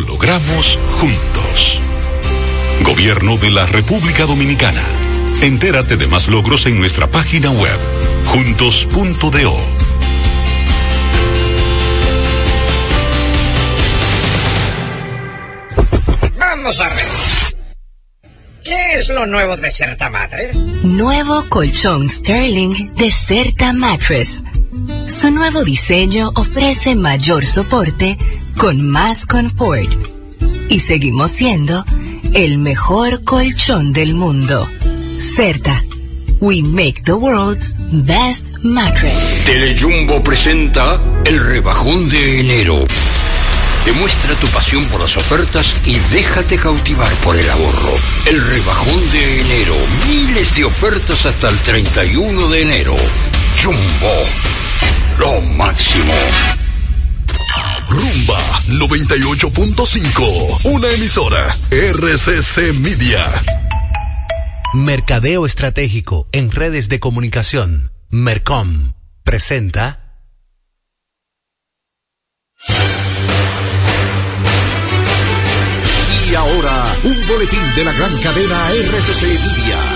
lo logramos juntos. Gobierno de la República Dominicana. Entérate de más logros en nuestra página web, juntos.do. Vamos a ver. ¿Qué es lo nuevo de Certa Mattress? Nuevo colchón Sterling de Certa Mattress. Su nuevo diseño ofrece mayor soporte con más confort. Y seguimos siendo el mejor colchón del mundo. Certa. We make the world's best mattress. Telejumbo presenta el rebajón de enero. Demuestra tu pasión por las ofertas y déjate cautivar por el ahorro. El rebajón de enero. Miles de ofertas hasta el 31 de enero. Jumbo. Lo máximo. Rumba 98.5. Una emisora. RCC Media. Mercadeo Estratégico en redes de comunicación. Mercom. Presenta. Y ahora, un boletín de la gran cadena RCC Media.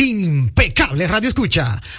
Impecable Radio Escucha.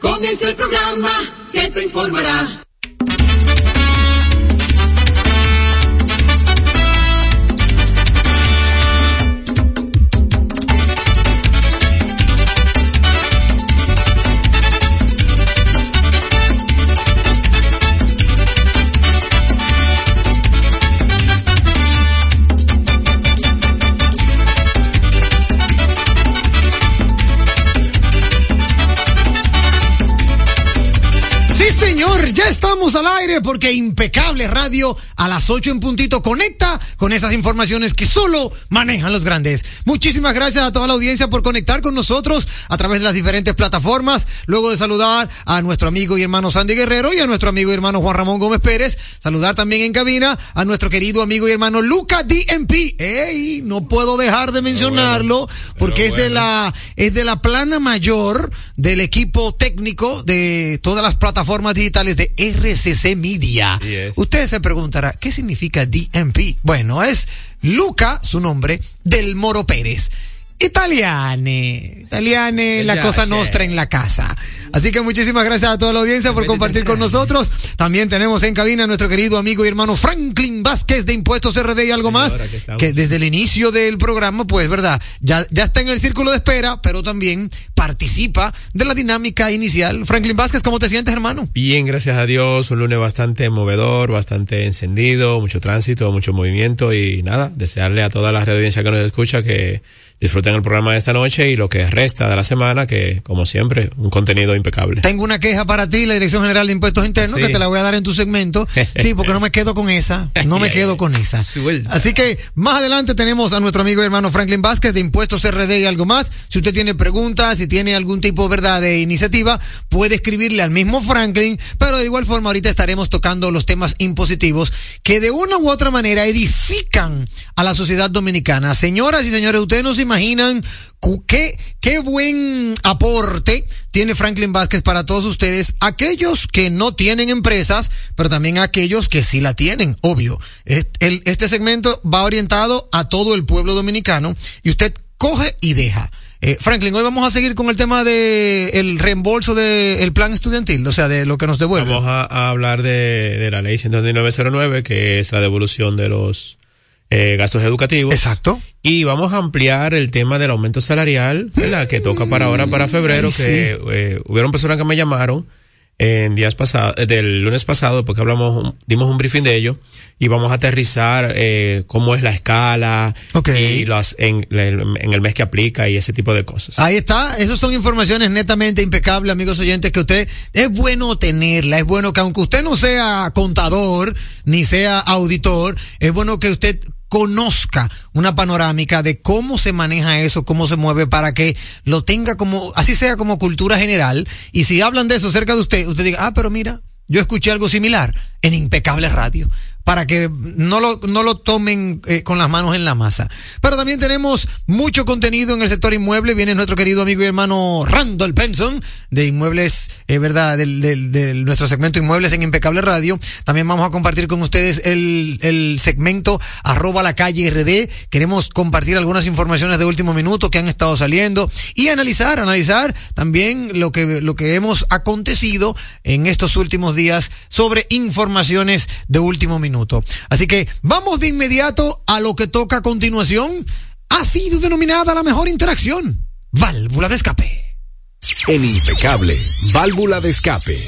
Comienza el programa que te informará. esto al aire porque Impecable Radio a las 8 en puntito conecta con esas informaciones que solo manejan los grandes. Muchísimas gracias a toda la audiencia por conectar con nosotros a través de las diferentes plataformas. Luego de saludar a nuestro amigo y hermano Sandy Guerrero y a nuestro amigo y hermano Juan Ramón Gómez Pérez. Saludar también en cabina a nuestro querido amigo y hermano Luca DMP. ¡Ey! No puedo dejar de mencionarlo porque es de la es de la plana mayor del equipo técnico de todas las plataformas digitales de RCC Media. Así es. Usted se preguntará, ¿qué significa DMP? Bueno, es Luca, su nombre, del Moro Pérez. Italiane, italiane, la cosa nostra en la casa. Así que muchísimas gracias a toda la audiencia por compartir con nosotros. También tenemos en cabina a nuestro querido amigo y hermano Franklin Vázquez de Impuestos RD y algo más, que desde el inicio del programa, pues verdad, ya, ya está en el círculo de espera, pero también participa de la dinámica inicial. Franklin Vázquez, ¿cómo te sientes, hermano? Bien, gracias a Dios, un lunes bastante movedor, bastante encendido, mucho tránsito, mucho movimiento y nada, desearle a toda la red audiencia que nos escucha que disfruten el programa de esta noche y lo que resta de la semana, que como siempre, un contenido impecable. Tengo una queja para ti, la Dirección General de Impuestos Internos, Sí. que te la voy a dar en tu segmento. Sí, porque no me quedo con esa. No me quedo con esa. suelta. Así que más adelante tenemos a nuestro amigo y hermano Franklin Vázquez de Impuestos RD y algo más. Si usted tiene preguntas, si tiene algún tipo verdad de iniciativa, puede escribirle al mismo Franklin, pero de igual forma ahorita estaremos tocando los temas impositivos que de una u otra manera edifican a la sociedad dominicana. Señoras y señores, ustedes no se imaginan qué, qué buen aporte tiene Franklin Vázquez para todos ustedes, aquellos que no tienen empresas, pero también aquellos que sí la tienen, obvio. Este segmento va orientado a todo el pueblo dominicano y usted coge y deja. Eh, Franklin, hoy vamos a seguir con el tema de el reembolso del plan estudiantil, o sea, de lo que nos devuelve. Vamos a, hablar de, de la ley 12909, que es la devolución de los eh, gastos educativos. Exacto. Y vamos a ampliar el tema del aumento salarial, ¿verdad? Que toca para ahora, para febrero, Ay, que eh, hubieron personas que me llamaron en días pasados, eh, del lunes pasado, porque hablamos, dimos un briefing de ello, y vamos a aterrizar eh, cómo es la escala, Ok. y las, en, en el mes que aplica y ese tipo de cosas. Ahí está, esas son informaciones netamente impecables, amigos oyentes, que usted es bueno tenerla, es bueno que aunque usted no sea contador ni sea auditor, es bueno que usted conozca una panorámica de cómo se maneja eso, cómo se mueve para que lo tenga como, así sea como cultura general. Y si hablan de eso cerca de usted, usted diga, ah, pero mira, yo escuché algo similar en Impecable Radio para que no lo, no lo tomen eh, con las manos en la masa. Pero también tenemos mucho contenido en el sector inmueble. Viene nuestro querido amigo y hermano Randall Benson de Inmuebles, eh, ¿verdad? Del, del, del- nuestro segmento Inmuebles en Impecable Radio. También vamos a compartir con ustedes el, el segmento arroba la calle RD. Queremos compartir algunas informaciones de último minuto que han estado saliendo y analizar, analizar también lo que, lo que hemos acontecido en estos últimos días sobre informaciones de último minuto. Así que vamos de inmediato a lo que toca a continuación. Ha sido denominada la mejor interacción. Válvula de escape. En Impecable, válvula de escape.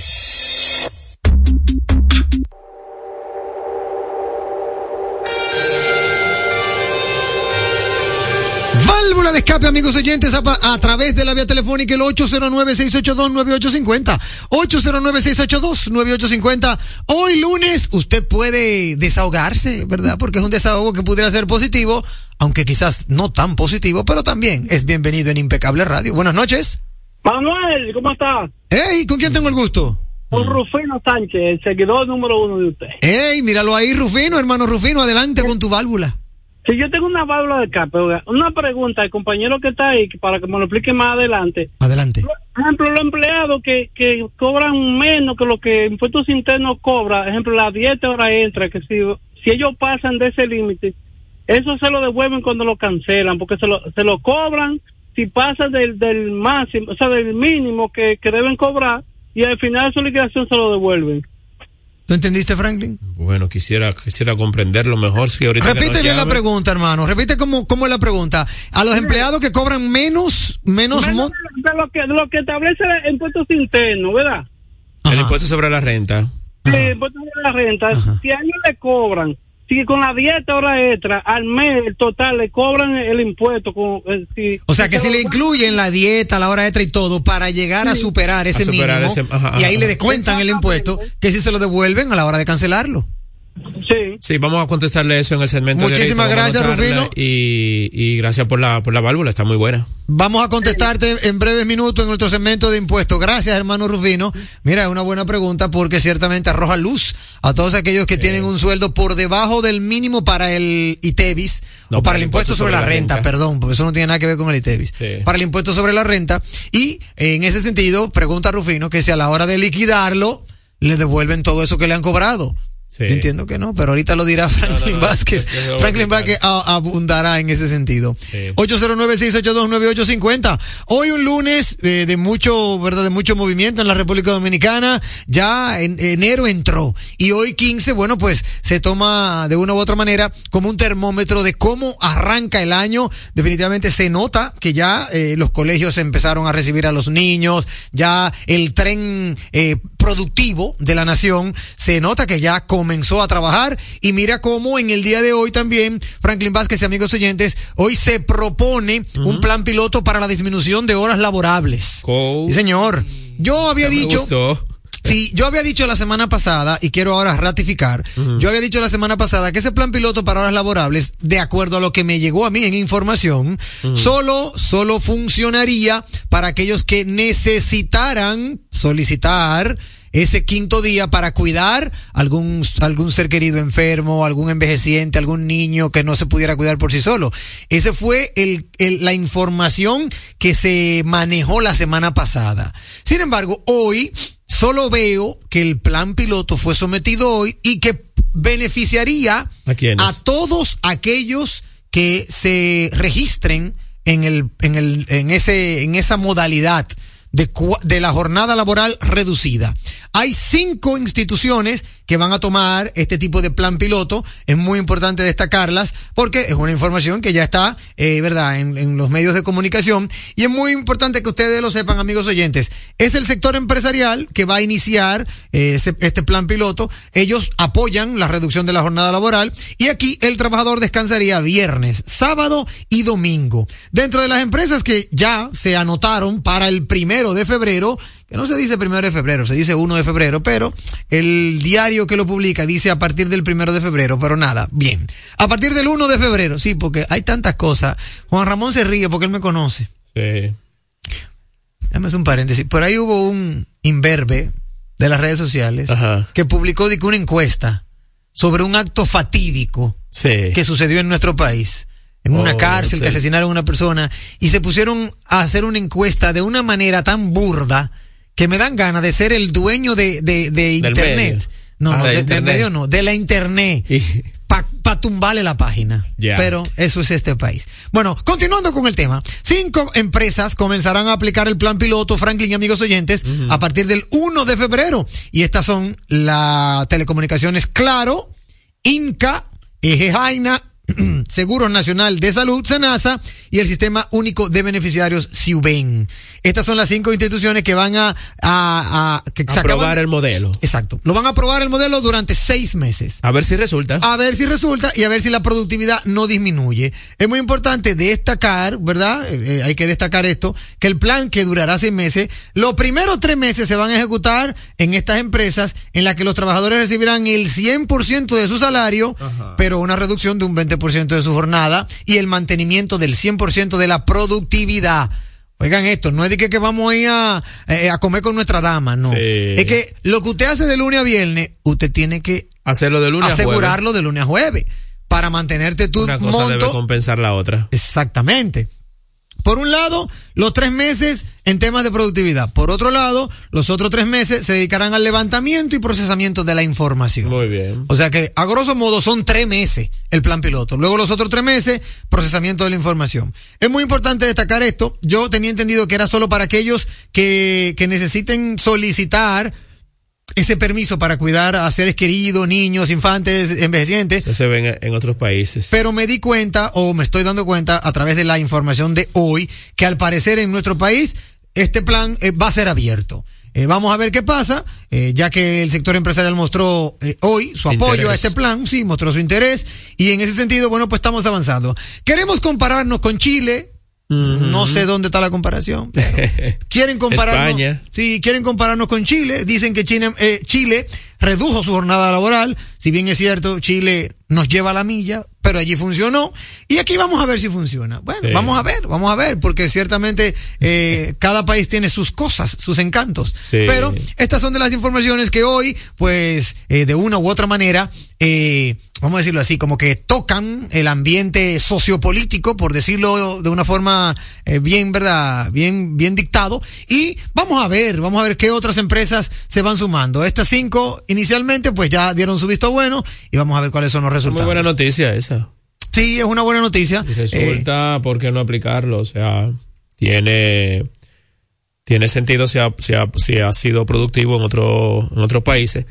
Válvula de escape, amigos oyentes, a, través de la vía telefónica el 809-682-9850. 809-682-9850. Hoy lunes usted puede desahogarse, ¿verdad? Porque es un desahogo que pudiera ser positivo, aunque quizás no tan positivo, pero también es bienvenido en Impecable Radio. Buenas noches. Manuel, ¿cómo está? Hey, ¿con quién tengo el gusto? Con Rufino Sánchez, el seguidor número uno de usted. Hey, míralo ahí, Rufino, hermano Rufino, adelante con tu válvula. Si yo tengo una válvula de escape, oiga, una pregunta al compañero que está ahí, para que me lo explique más adelante. Adelante. Por ejemplo, los empleados que, que cobran menos que lo que impuestos internos cobra, ejemplo, las 10 horas extra, que si, si ellos pasan de ese límite, eso se lo devuelven cuando lo cancelan, porque se lo, se lo cobran si pasa del, del máximo, o sea, del mínimo que, que deben cobrar, y al final de su liquidación se lo devuelven. ¿Tú entendiste, Franklin? Bueno, quisiera, quisiera comprenderlo mejor. Si ahorita Repite bien la pregunta, hermano. Repite cómo, cómo es la pregunta. A los empleados que cobran menos, menos, de lo que, de lo que establece el impuestos internos, ¿verdad? El impuesto sobre la renta. El impuesto de la renta, si a ellos le cobran, si con la dieta hora extra al mes el total le cobran el impuesto. Con, eh, si, O sea que se si lo- le incluyen la dieta, la hora extra y todo para llegar a superar ese superar mínimo ese- ajá, y ahí ajá. le descuentan el impuesto, que si se lo devuelven a la hora de cancelarlo. Sí. Sí, vamos a contestarle eso en el segmento. de Muchísimas a gracias, Rufino. Y, y gracias por la, por la válvula, está muy buena. Vamos a contestarte en breves minutos en nuestro segmento de impuestos. Gracias, hermano Rufino. Mira, es una buena pregunta porque ciertamente arroja luz a todos aquellos que tienen un sueldo por debajo del mínimo para el ITEVIS No, o para el impuesto sobre, la, renta, renta. perdón, porque eso no tiene nada que ver con el ITEVIS. Sí. Para el impuesto sobre la renta. Y eh, en ese sentido, pregunta Rufino que si a la hora de liquidarlo, le devuelven todo eso que le han cobrado. Sí. Yo entiendo que no, pero ahorita lo dirá Franklin no, no, Vázquez. Franklin. Vázquez a- abundará en ese sentido. Sí. 809-682-9850. Hoy un lunes eh, de mucho, ¿verdad? De mucho movimiento en la República Dominicana. Ya en enero entró. Y hoy 15, bueno, pues se toma de una u otra manera como un termómetro de cómo arranca el año. Definitivamente se nota que ya eh, los colegios empezaron a recibir a los niños. Ya el tren eh, productivo de la nación se nota que ya comenzó a trabajar. Y mira cómo en el día de hoy también, Franklin Vázquez y amigos oyentes, hoy se propone un plan piloto para la disminución de horas laborables. Co- Sí, señor. Yo había dicho. gustó. Sí, yo había dicho la semana pasada, y quiero ahora ratificar, yo había dicho la semana pasada que ese plan piloto para horas laborables, de acuerdo a lo que me llegó a mí en información, solo, solo funcionaría para aquellos que necesitaran solicitar ese quinto día para cuidar algún, algún ser querido enfermo, algún envejeciente, algún niño que no se pudiera cuidar por sí solo. Ese fue el, el- la información que se manejó la semana pasada. Sin embargo, hoy solo veo que el plan piloto fue sometido hoy y que beneficiaría ¿A todos aquellos que se registren en el, en el, en ese, en esa modalidad de, de la jornada laboral reducida. Hay cinco instituciones que van a tomar este tipo de plan piloto. Es muy importante destacarlas porque es una información que ya está, eh, verdad, en, los medios de comunicación y es muy importante que ustedes lo sepan, amigos oyentes. Es el sector empresarial que va a iniciar eh, este plan piloto. Ellos apoyan la reducción de la jornada laboral y aquí el trabajador descansaría viernes, sábado y domingo. Dentro de las empresas que ya se anotaron para el primero de febrero, que no se dice primero de febrero, se dice 1 de febrero, pero el diario que lo publica dice a partir del primero de febrero, pero nada, bien. A partir del 1 de febrero, sí, porque hay tantas cosas. Juan Ramón se ríe porque él me conoce. Sí. Déjame hacer un paréntesis. Por ahí hubo un imberbe de las redes sociales Ajá. que publicó de una encuesta sobre un acto fatídico Sí. que sucedió en nuestro país. En una Oh, cárcel sí. que asesinaron a una persona y se pusieron a hacer una encuesta de una manera tan burda que me dan ganas de ser el dueño de, de, internet. medio. No, Ah, no, de de- del medio no, de la internet. Para tumbarle la página. Pero eso es este país. Bueno, continuando con el tema. Cinco empresas comenzarán a aplicar el plan piloto, Franklin y amigos oyentes, a partir del 1 de febrero. Y estas son las telecomunicaciones Claro, Inca, Eje Jaina, Seguro Nacional de Salud, SENASA, y el Sistema Único de Beneficiarios, SIUBEN. Estas son las cinco instituciones que van a, a, a que Aprobar el modelo. Exacto. Lo van a aprobar el modelo durante seis meses A ver si resulta. a ver si resulta y a ver si la productividad no disminuye. Es muy importante destacar, ¿verdad? Eh, eh, hay que destacar esto, que el plan que durará seis meses, los primeros tres meses se van a ejecutar en estas empresas en las que los trabajadores recibirán el 100% de su salario, pero una reducción de un 20% de su jornada y el mantenimiento del 100% de la productividad. Oigan esto, no es de que, que vamos a ir a, eh, a comer con nuestra dama, no. Sí. Es que lo que usted hace de lunes a viernes, usted tiene que Hacerlo de lunes a jueves. asegurarlo de lunes a jueves para mantenerte tu Una cosa debe monto. compensar la otra. Exactamente. Por un lado, los tres meses en temas de productividad. Por otro lado, los otros tres meses se dedicarán al levantamiento y procesamiento de la información. Muy bien. O sea que, a grosso modo, son tres meses el plan piloto. Luego los otros tres meses, procesamiento de la información. Es muy importante destacar esto. Yo tenía entendido que era solo para aquellos que, que necesiten solicitar ese permiso para cuidar a seres queridos, niños, infantes, envejecientes. Eso se ve en, otros países. Pero me di cuenta, o me estoy dando cuenta a través de la información de hoy, que al parecer en nuestro país este plan eh, va a ser abierto. eh, vamos a ver qué pasa, eh, ya que el sector empresarial mostró eh, hoy su apoyo Interés. a este plan, sí, mostró su interés, y en ese sentido, bueno, pues estamos avanzando. Queremos compararnos con Chile, no sé dónde está la comparación, pero quieren compararnos. España. Sí, quieren compararnos con Chile. Dicen que Chile, eh, Chile redujo su jornada laboral. Si bien es cierto, Chile nos lleva a la milla, pero allí funcionó. Y aquí vamos a ver si funciona. Bueno, Sí. vamos a ver, vamos a ver, porque ciertamente eh, cada país tiene sus cosas, sus encantos. Sí. Pero estas son de las informaciones que hoy, pues, eh, de una u otra manera, eh, vamos a decirlo así, como que tocan el ambiente sociopolítico, por decirlo de una forma eh, bien, ¿verdad? Bien, bien dictado. Y vamos a ver, vamos a ver qué otras empresas se van sumando. Estas cinco, inicialmente, pues ya dieron su visto bueno y vamos a ver cuáles son los Muy resultados. buena noticia esa. Sí, es una buena noticia. Y Eh, resulta, ¿por qué no aplicarlo? O sea, tiene, tiene sentido si ha, si ha, si ha sido productivo en, otro, en otros países.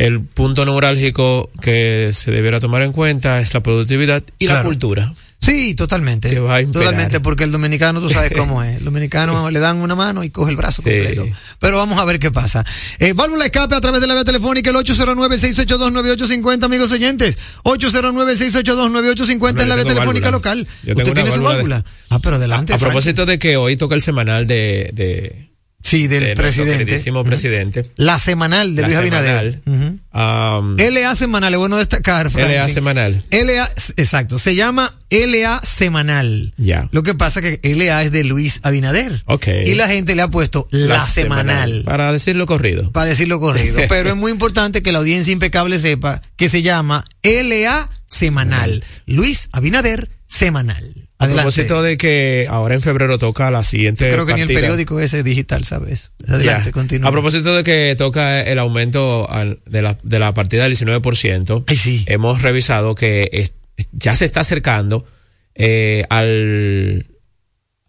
El punto neurálgico que se debiera tomar en cuenta es la productividad y la cultura. Sí, totalmente. Que va a imperar. Totalmente, porque el dominicano, tú sabes cómo es. El dominicano le dan una mano y coge el brazo Sí. completo. Pero vamos a ver qué pasa. Eh, válvula escape a través de la vía telefónica, el 809-682-9850, amigos oyentes. 809-682-9850 en la vía telefónica válvula. local. Yo Usted tiene su válvula de-. Ah, pero adelante. A Frank. propósito de que hoy toca el semanal de, de, Sí, del de presidente. queridísimo presidente. La semanal de La Luis Abinader. semanal. Um, LA semanal, es bueno destacar. LA Franklin. semanal. LA, exacto, se llama LA semanal. Ya. Lo que pasa es que LA es de Luis Abinader. Ok. Y la gente le ha puesto la, semanal. Para decirlo corrido. Para decirlo corrido. Pero es muy importante que la audiencia impecable sepa que se llama LA semanal. Luis Abinader semanal. A propósito de que ahora en febrero toca la siguiente. Creo que ni el periódico ese digital, ¿sabes? Adelante, continúa. A propósito de que toca el aumento de, la, de la partida del 19%, Ay, sí. hemos revisado que es- ya se está acercando eh, al,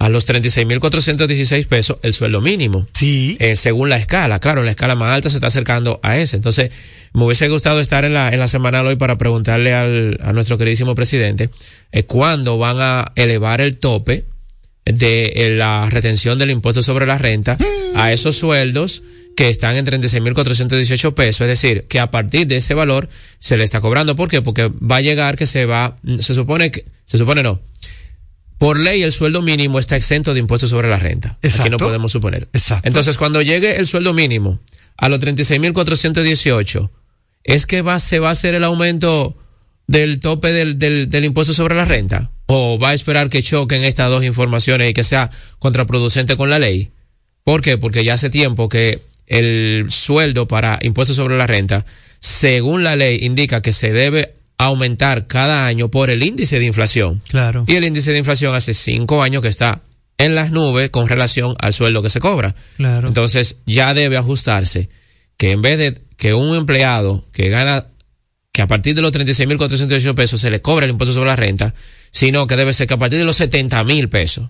a los 36.416 pesos el sueldo mínimo. Sí. Eh, según la escala, claro, en la escala más alta se está acercando a ese. Entonces, me hubiese gustado estar en la, en la semanal hoy para preguntarle al, a nuestro queridísimo presidente eh, cuándo van a elevar el tope de eh, la retención del impuesto sobre la renta a esos sueldos que están en 36.418 pesos, es decir, que a partir de ese valor se le está cobrando. ¿Por qué? Porque va a llegar que se va, se supone que, se supone no. Por ley el sueldo mínimo está exento de impuestos sobre la renta. Aquí Exacto. no podemos suponer. Exacto. Entonces, cuando llegue el sueldo mínimo a los 36.418, es que va, se va a hacer el aumento del tope del, del, del impuesto sobre la renta? ¿O va a esperar que choquen estas dos informaciones y que sea contraproducente con la ley? ¿Por qué? Porque ya hace tiempo que el sueldo para impuestos sobre la renta, según la ley, indica que se debe aumentar cada año por el índice de inflación. Claro. Y el índice de inflación hace cinco años que está en las nubes con relación al sueldo que se cobra. Claro. Entonces ya debe ajustarse que en vez de que un empleado que gana, que a partir de los 36.418 pesos se le cobra el impuesto sobre la renta, sino que debe ser que a partir de los 70.000 pesos.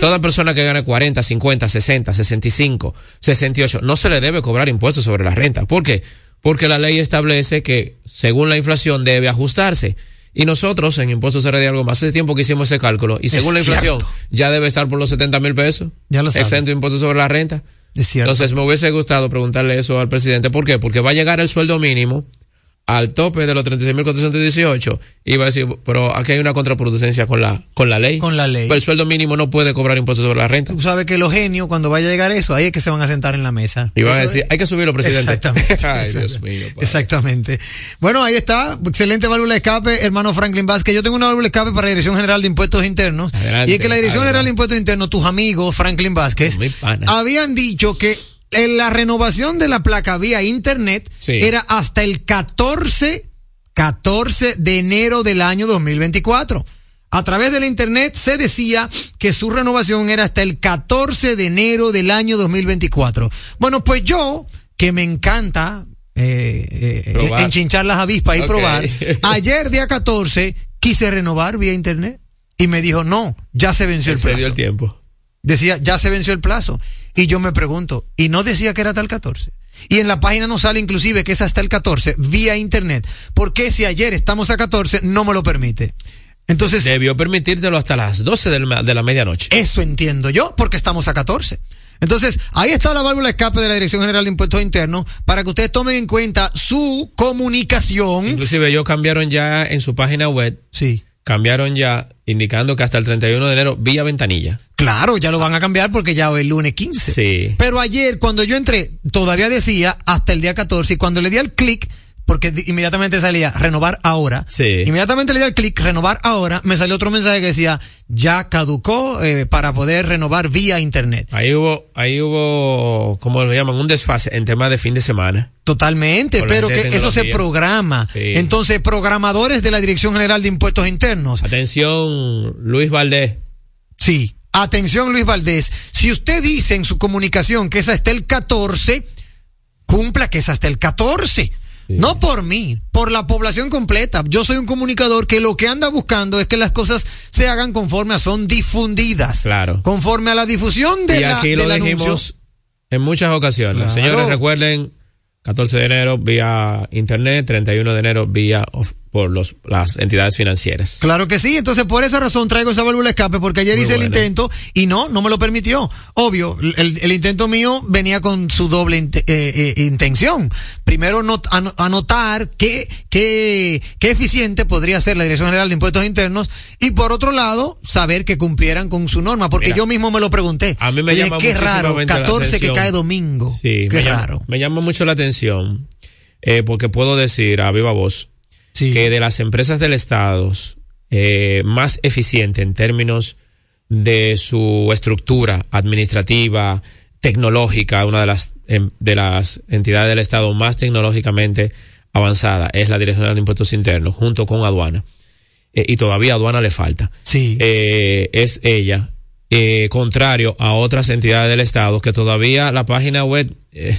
Toda persona que gane 40, 50, 60, 65, 68, no se le debe cobrar impuestos sobre la renta. ¿Por qué? Porque la ley establece que según la inflación debe ajustarse. Y nosotros en impuestos de algo más hace tiempo que hicimos ese cálculo. Y según Es la inflación, cierto. ya debe estar por los 70 mil pesos. Ya lo. Exento de impuestos sobre la renta. Es cierto. Entonces me hubiese gustado preguntarle eso al presidente. ¿Por qué? Porque va a llegar el sueldo mínimo al tope de los 36.418 y va a decir, pero aquí hay una contraproducencia con la, con la ley. Con la ley. Pues el sueldo mínimo no puede cobrar impuestos sobre la renta. Tú sabes que los genios, cuando vaya a llegar eso, ahí es que se van a sentar en la mesa. Y van a decir, hay que subirlo, presidente. Exactamente. Ay, Dios mío. padre. Exactamente. Bueno, ahí está. Excelente válvula de escape, hermano Franklin Vázquez. Yo tengo una válvula de escape para la Dirección General de Impuestos Internos. Adelante, y es que la Dirección adelante. General de Impuestos Internos, tus amigos, Franklin Vázquez, habían dicho que la renovación de la placa vía Internet Sí. era hasta el 14, 14 de enero del año 2024. A través de la internet se decía que su renovación era hasta el 14 de enero del año 2024. Bueno, pues yo, que me encanta eh, eh, enchinchar las avispas y probar, ayer día 14 quise renovar vía internet y me dijo, no, ya se venció el Se dio plazo el tiempo. decía, ya se venció el plazo. Y yo me pregunto, ¿y no decía que era hasta el 14? Y en la página no sale inclusive que es hasta el 14 vía internet. ¿Por qué si ayer estamos a 14 no me lo permite? Entonces, Debió permitírtelo hasta las 12 del ma- de la medianoche. eso entiendo yo, porque estamos a 14. Entonces, ahí está la válvula de escape de la Dirección General de Impuestos Internos para que ustedes tomen en cuenta su comunicación. Inclusive ellos cambiaron ya en su página web, Sí. Cambiaron ya indicando que hasta el 31 de enero vía ventanilla. Claro, ya lo van a cambiar porque ya hoy es el lunes 15. Sí. Pero ayer, cuando yo entré, todavía decía hasta el día 14 y cuando le di al clic, porque di- inmediatamente salía renovar ahora. Sí. Inmediatamente le di al clic renovar ahora, me salió otro mensaje que decía ya caducó eh, para poder renovar vía internet. Ahí hubo, ahí hubo, ¿cómo lo llaman? Un desfase en tema de fin de semana. Totalmente, pero que eso se programa. Sí. Entonces, programadores de la Dirección General de Impuestos Internos, Atención, Luis Valdés. Sí. Atención, Luis Valdés. Si usted dice en su comunicación que es hasta el 14, cumpla que es hasta el 14. No por mí, por la población completa. Yo soy un comunicador que lo que anda buscando es que las cosas se hagan conforme a son difundidas. Claro. Conforme a la difusión de y la, aquí lo del dijimos anuncio. en muchas ocasiones. Claro. Señores, recuerden, 14 de enero vía internet, 31 de enero vía of- por los, las entidades financieras. Claro que sí, entonces por esa razón traigo esa válvula de escape, porque ayer Muy hice el intento y no, no me lo permitió. Obvio, el, el intento mío venía con su doble eh, eh, intención. Primero, not- ano- anotar qué, qué, qué eficiente podría ser la Dirección General de Impuestos Internos y por otro lado, saber que cumplieran con su norma, porque Mira, yo mismo me lo pregunté. A mí me Dije, llama qué raro, muchísimamente la 14 que cae domingo. Sí, qué me llama- raro. me llama mucho la atención, eh, porque puedo decir a viva voz Sí. que de las empresas del Estado eh, más eficiente en términos de su estructura administrativa, tecnológica, una de las, em, de las entidades del Estado más tecnológicamente avanzada es la Dirección de Impuestos Internos, junto con aduana. Eh, y todavía aduana le falta. Sí. Eh, es ella. eh, contrario a otras entidades del Estado que todavía la página web eh,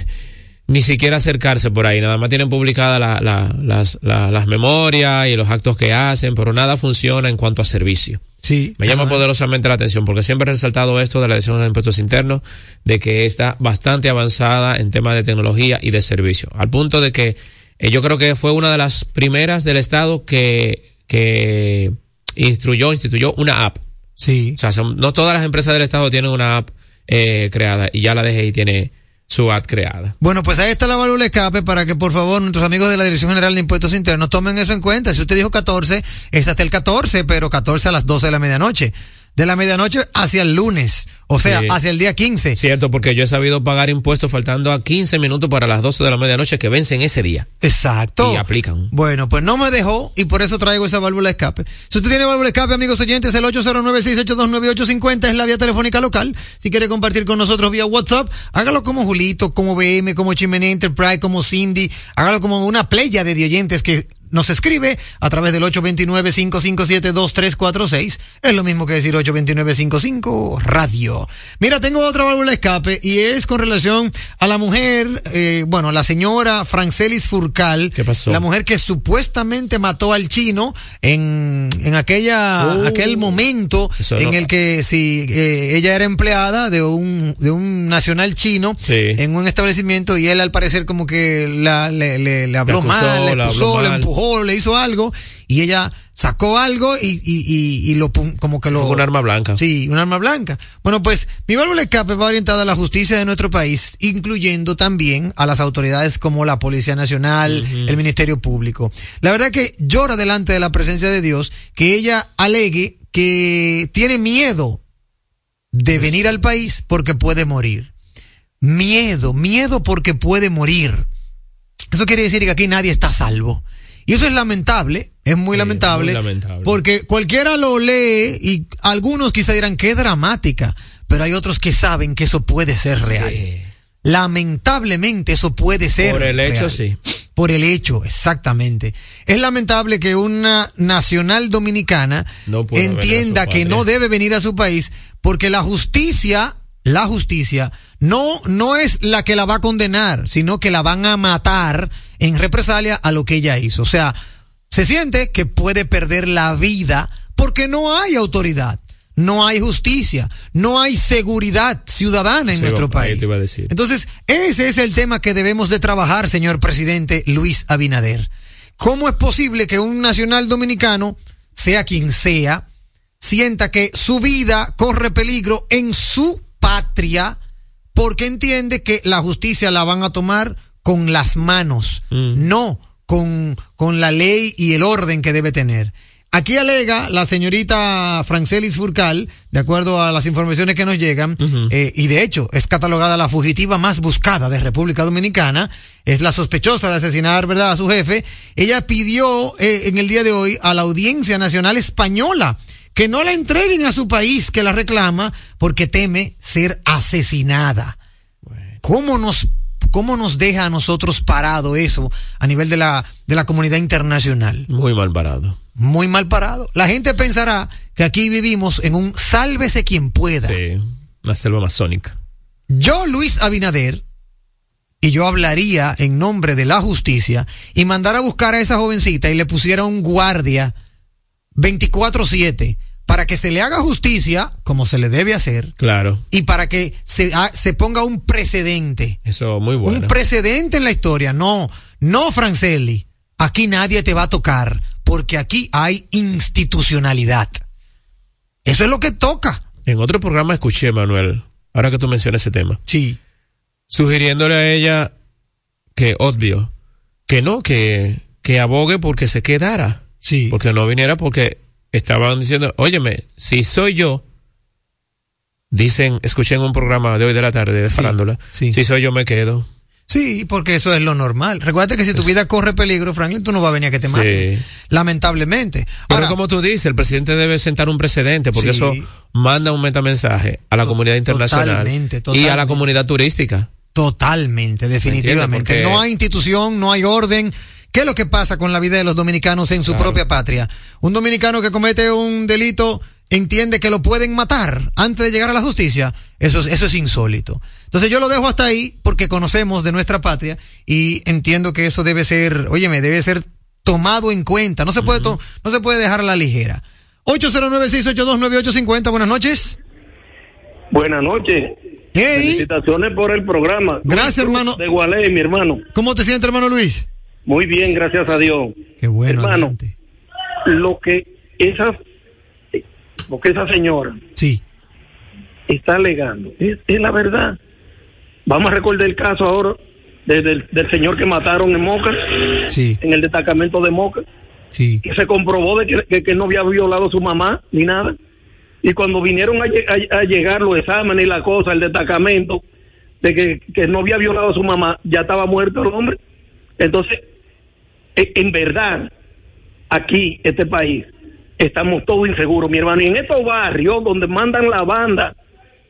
ni siquiera acercarse por ahí, nada más tienen publicadas la- la- las, la- las memorias y los actos que hacen, pero nada funciona en cuanto a servicio. Sí. Me llama poderosamente la atención porque siempre he resaltado esto de la Dirección de Impuestos Internos, de que está bastante avanzada en temas de tecnología y de servicio. Al punto de que eh, yo creo que fue una de las primeras del Estado que, que instruyó, instituyó una app. Sí. O sea, son- no todas las empresas del Estado tienen una app eh, creada y ya la DGI tiene su app creada. Bueno, pues ahí está la válvula escape para que por favor nuestros amigos de la Dirección General de Impuestos Internos tomen eso en cuenta. Si usted dijo 14, es hasta el 14, pero 14 a las 12 de la medianoche. De la medianoche hacia el lunes, o sea, Sí. hacia el día 15. Cierto, porque yo he sabido pagar impuestos faltando a 15 minutos para las 12 de la medianoche que vencen ese día. Exacto. Y aplican. Bueno, pues no me dejó y por eso traigo esa válvula de escape. Si usted tiene válvula de escape, amigos oyentes, el 809-682-9850 es la vía telefónica local. Si quiere compartir con nosotros vía WhatsApp, hágalo como Julito, como BM, como Chimenea Enterprise, como Cindy. Hágalo como una playa de oyentes que nos escribe a través del 829-557-2346. Es lo mismo que decir 829-55 radio. Mira, tengo otra válvula de escape y es con relación a la mujer, eh, bueno, la señora Francelis Furcal. ¿Qué pasó? La mujer que supuestamente mató al chino en, en aquella, Oh. aquel momento en no- el que si eh, ella era empleada de un, de un nacional chino Sí. en un establecimiento y él al parecer como que la, le, le- le habló acusó, mal, le acusó, le mal. Le hizo algo y ella sacó algo y, y, y, y lo como que lo Fue un arma blanca. Sí, un arma blanca. Bueno, pues mi válvula de escape va orientada a la justicia de nuestro país, incluyendo también a las autoridades como la Policía Nacional, el Ministerio Público. La verdad que llora delante de la presencia de Dios que ella alegue que tiene miedo de venir al país porque puede morir. Miedo, miedo porque puede morir. Eso quiere decir que aquí nadie está salvo. Y eso es lamentable, es muy Sí, lamentable, muy lamentable. porque cualquiera lo lee y algunos quizá dirán qué dramática, pero hay otros que saben que eso puede ser real. Lamentablemente eso puede ser Por el hecho, real. sí. Por el hecho, exactamente. Es lamentable que una nacional dominicana No entienda que no debe venir a su país porque la justicia, la justicia, no, no es la que la va a condenar, sino que la van a matar en represalia a lo que ella hizo. O sea, se siente que puede perder la vida porque no hay autoridad. No hay justicia, no hay seguridad ciudadana en Sí, nuestro país. te iba a decir. Entonces, ese es el tema que debemos de trabajar, señor presidente Luis Abinader. ¿Cómo es posible que un nacional dominicano, sea quien sea, sienta que su vida corre peligro en su patria porque entiende que la justicia la van a tomar con las manos, no con, con la ley y el orden que debe tener. Aquí alega la señorita Francelis Furcal, de acuerdo a las informaciones que nos llegan, eh, y de hecho es catalogada la fugitiva más buscada de República Dominicana, es la sospechosa de asesinar, ¿verdad?, a su jefe. Ella pidió eh, en el día de hoy a la Audiencia Nacional Española que no la entreguen a su país que la reclama porque teme ser asesinada. ¿Cómo nos, cómo nos deja a nosotros parado eso a nivel de la, de la comunidad internacional? Muy mal parado. Muy mal parado. La gente pensará que aquí vivimos en un sálvese quien pueda. Sí, una selva amazónica. Yo, Luis Abinader, y yo hablaría en nombre de la justicia y mandara a buscar a esa jovencita y le pusiera un guardia 24-7 para que se le haga justicia como se le debe hacer Claro. y para que se, ha- se ponga un precedente. Eso, muy bueno. Un precedente en la historia. No, no, Francelli. Aquí nadie te va a tocar porque aquí hay institucionalidad. Eso es lo que toca. En otro programa escuché, Manuel, ahora que tú mencionas ese tema. Sí. Sugiriéndole a ella que, obvio, que no, que, que abogue porque se quedara. Sí. Porque no viniera porque estaban diciendo, óyeme, si soy yo, dicen, escuché en un programa de hoy de la tarde de Farándula, sí. si soy yo me quedo. Sí, porque eso es lo normal. Recuerda que si tu vida corre peligro, Franklin, tú no vas a venir a que te maten. Sí. Lamentablemente. Pero Ahora, como tú dices, el presidente debe sentar un precedente porque Sí. eso manda un metamensaje a la comunidad internacional totalmente, y a la comunidad turística. Totalmente, definitivamente. No hay institución, no hay orden. ¿Qué es lo que pasa con la vida de los dominicanos en su Claro. propia patria? Un dominicano que comete un delito entiende que lo pueden matar antes de llegar a la justicia. Eso es, eso es insólito. Entonces yo lo dejo hasta ahí porque conocemos de nuestra patria y entiendo que eso debe ser, óyeme, debe ser tomado en cuenta. No se puede, to- no se puede dejar a la ligera. 809-682-9850, buenas noches. Buenas noches. Hey. Felicitaciones por el programa. Gracias, hermano. De Gualey, mi hermano. ¿Cómo te sientes, hermano Luis? Muy bien, gracias a Dios. Qué bueno. hermano, adelante. lo que esa, lo que esa señora Sí. está alegando es, es la verdad. Vamos a recordar el caso ahora de- del, del señor que mataron en Moca, Sí, en el destacamento de Moca, sí. que se comprobó de que, que- que no había violado a su mamá ni nada. Y cuando vinieron a, a- a llegar los exámenes y la cosa, el destacamento, de que, que no había violado a su mamá, ya estaba muerto el hombre. Entonces, en verdad, aquí, este país, estamos todos inseguros, mi hermano. Y en estos barrios donde mandan la banda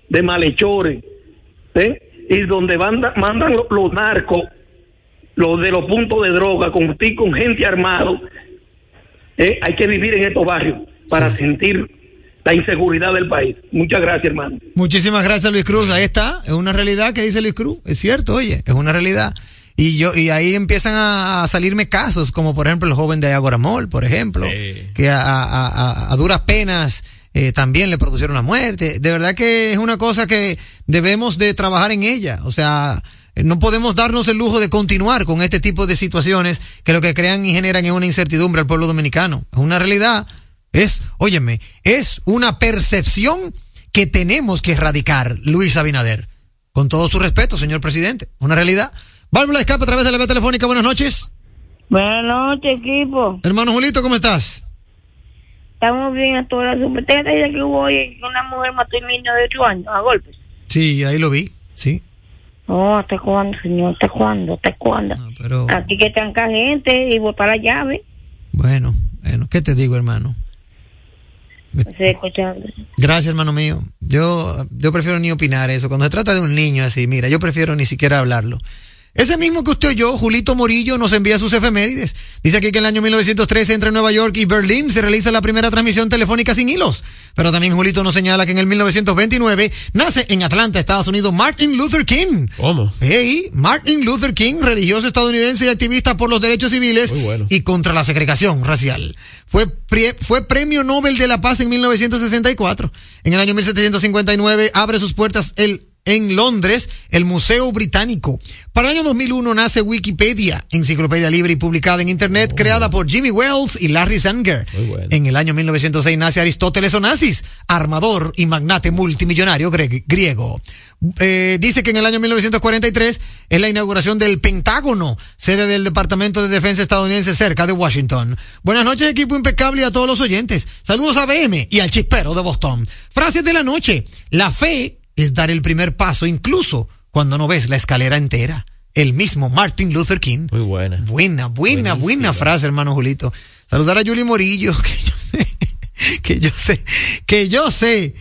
de malhechores, ¿eh? y donde banda- mandan lo- los narcos, los de los puntos de droga, con, con gente armado, ¿eh? hay que vivir en estos barrios para sentir la inseguridad del país. Muchas gracias, hermano. Muchísimas gracias, Luis Cruz. Ahí está. Es una realidad que dice Luis Cruz. Es cierto, oye, es una realidad. Y yo, y ahí empiezan a, salirme casos, como por ejemplo el joven de Agoramol, por ejemplo, que a, a- a- a duras penas eh, también le produjeron la muerte. De verdad que es una cosa que debemos de trabajar en ella. O sea, no podemos darnos el lujo de continuar con este tipo de situaciones que lo que crean y generan es una incertidumbre al pueblo dominicano. Es una realidad. Es, óyeme, es una percepción que tenemos que erradicar, Luis Abinader. Con todo su respeto, señor presidente. Una realidad. Válvula escape a través de la vía telefónica. Buenas noches. Buenas noches, equipo. Hermano Julito, ¿cómo estás? Estamos bien a todas las ¿Usted dice que hubo hoy una mujer mató a un niño de 8 años a golpes? Sí, ahí lo vi. Sí. Oh, ¿hasta cuándo, señor? ¿Hasta cuándo? ¿Hasta cuándo? pero- Aquí que tranca gente y botar la llave. Bueno, bueno, ¿qué te digo, hermano? Gracias, hermano mío. Yo, yo prefiero ni opinar eso. Cuando se trata de un niño así, mira, yo prefiero ni siquiera hablarlo. Ese mismo que usted oyó, Julito Morillo, nos envía sus efemérides. Dice aquí que en el año 1913 entre Nueva York y Berlín se realiza la primera transmisión telefónica sin hilos. Pero también Julito nos señala que en el 1929 nace en Atlanta, Estados Unidos, Martin Luther King. ¿Cómo? Hey, Martin Luther King, religioso estadounidense y activista por los derechos civiles y contra la segregación racial. Fue, pre- fue premio Nobel de la Paz en 1964. En el año 1759 abre sus puertas el en Londres, el Museo Británico. Para el año 2001 nace Wikipedia, enciclopedia libre y publicada en Internet, creada por Jimmy Wells y Larry Sanger. En el año 1906 nace Aristóteles Onassis, armador y magnate multimillonario griego. Eh, dice que en el año 1943 es la inauguración del Pentágono, sede del Departamento de Defensa estadounidense cerca de Washington. Buenas noches, equipo impecable y a todos los oyentes. Saludos a BM y al chispero de Boston. Frases de la noche. La fe es dar el primer paso incluso cuando no ves la escalera entera. El mismo Martin Luther King. Muy buena. Buena, buena, buena frase, hermano Julito. Saludar a Julie Morillo, que yo sé, que yo sé, que yo sé,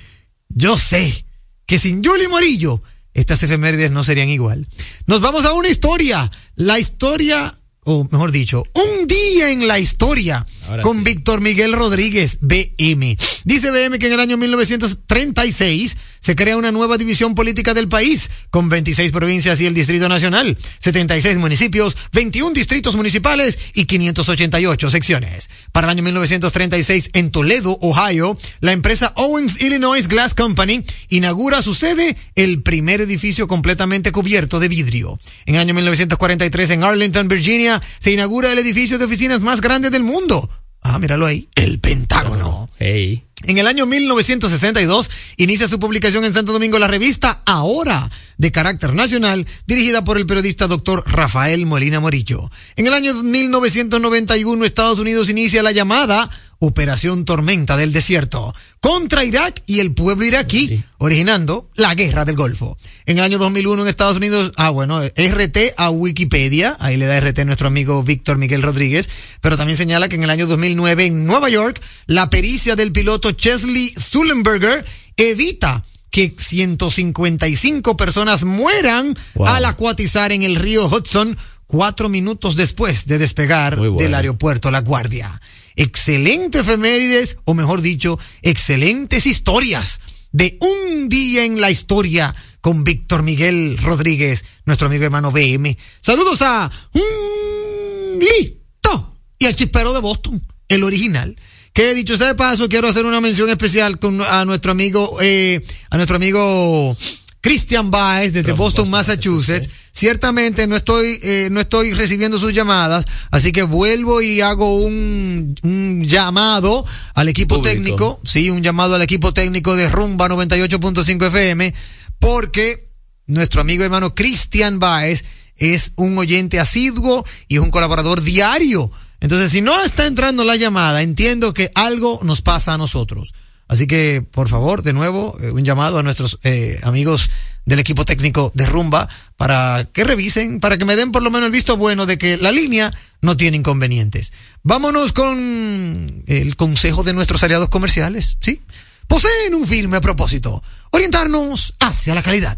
yo sé que sin Julie Morillo estas efemérides no serían igual. Nos vamos a una historia, la historia, o mejor dicho, un día en la historia Ahora con Víctor Miguel Rodríguez, BM. Dice BM que en el año 1936 se crea una nueva división política del país, con 26 provincias y el Distrito Nacional, 76 municipios, 21 distritos municipales y 588 secciones. Para el año 1936, en Toledo, Ohio, la empresa Owens Illinois Glass Company inaugura su sede, el primer edificio completamente cubierto de vidrio. En el año 1943, en Arlington, Virginia, se inaugura el edificio de oficinas más grande del mundo. Ah, míralo ahí, el Pentágono. Hey. En el año 1962 inicia su publicación en Santo Domingo la revista Ahora, de carácter nacional, dirigida por el periodista doctor Rafael Molina Morillo. En el año 1991 Estados Unidos inicia la llamada Operación Tormenta del Desierto contra Irak y el pueblo iraquí, originando la Guerra del Golfo. En el año 2001 en Estados Unidos, ah bueno, RT a Wikipedia, ahí le da RT a nuestro amigo Víctor Miguel Rodríguez, pero también señala que en el año 2009 en Nueva York, la pericia del piloto Chesley Sullenberger evita que 155 personas mueran Wow. al acuatizar en el río Hudson cuatro minutos después de despegar bueno. del aeropuerto La Guardia. Excelente efemérides, o mejor dicho, excelentes historias de un día en la historia con Víctor Miguel Rodríguez, nuestro amigo hermano BM. Saludos a Listo y al chispero de Boston, el original. Que dicho sea de paso, quiero hacer una mención especial con, a nuestro amigo, eh, a nuestro amigo Christian Baez desde Boston, Massachusetts. Ciertamente no estoy, eh, no estoy recibiendo sus llamadas, así que vuelvo y hago un, un llamado al equipo Público. técnico, sí, un llamado al equipo técnico de Rumba 98.5 FM, porque nuestro amigo hermano Cristian Baez es un oyente asiduo y es un colaborador diario. Entonces, si no está entrando la llamada, entiendo que algo nos pasa a nosotros. Así que, por favor, de nuevo, eh, un llamado a nuestros eh, amigos del equipo técnico de Rumba para que revisen, para que me den por lo menos el visto bueno de que la línea no tiene inconvenientes. Vámonos con el consejo de nuestros aliados comerciales, ¿sí? Poseen un firme propósito, orientarnos hacia la calidad.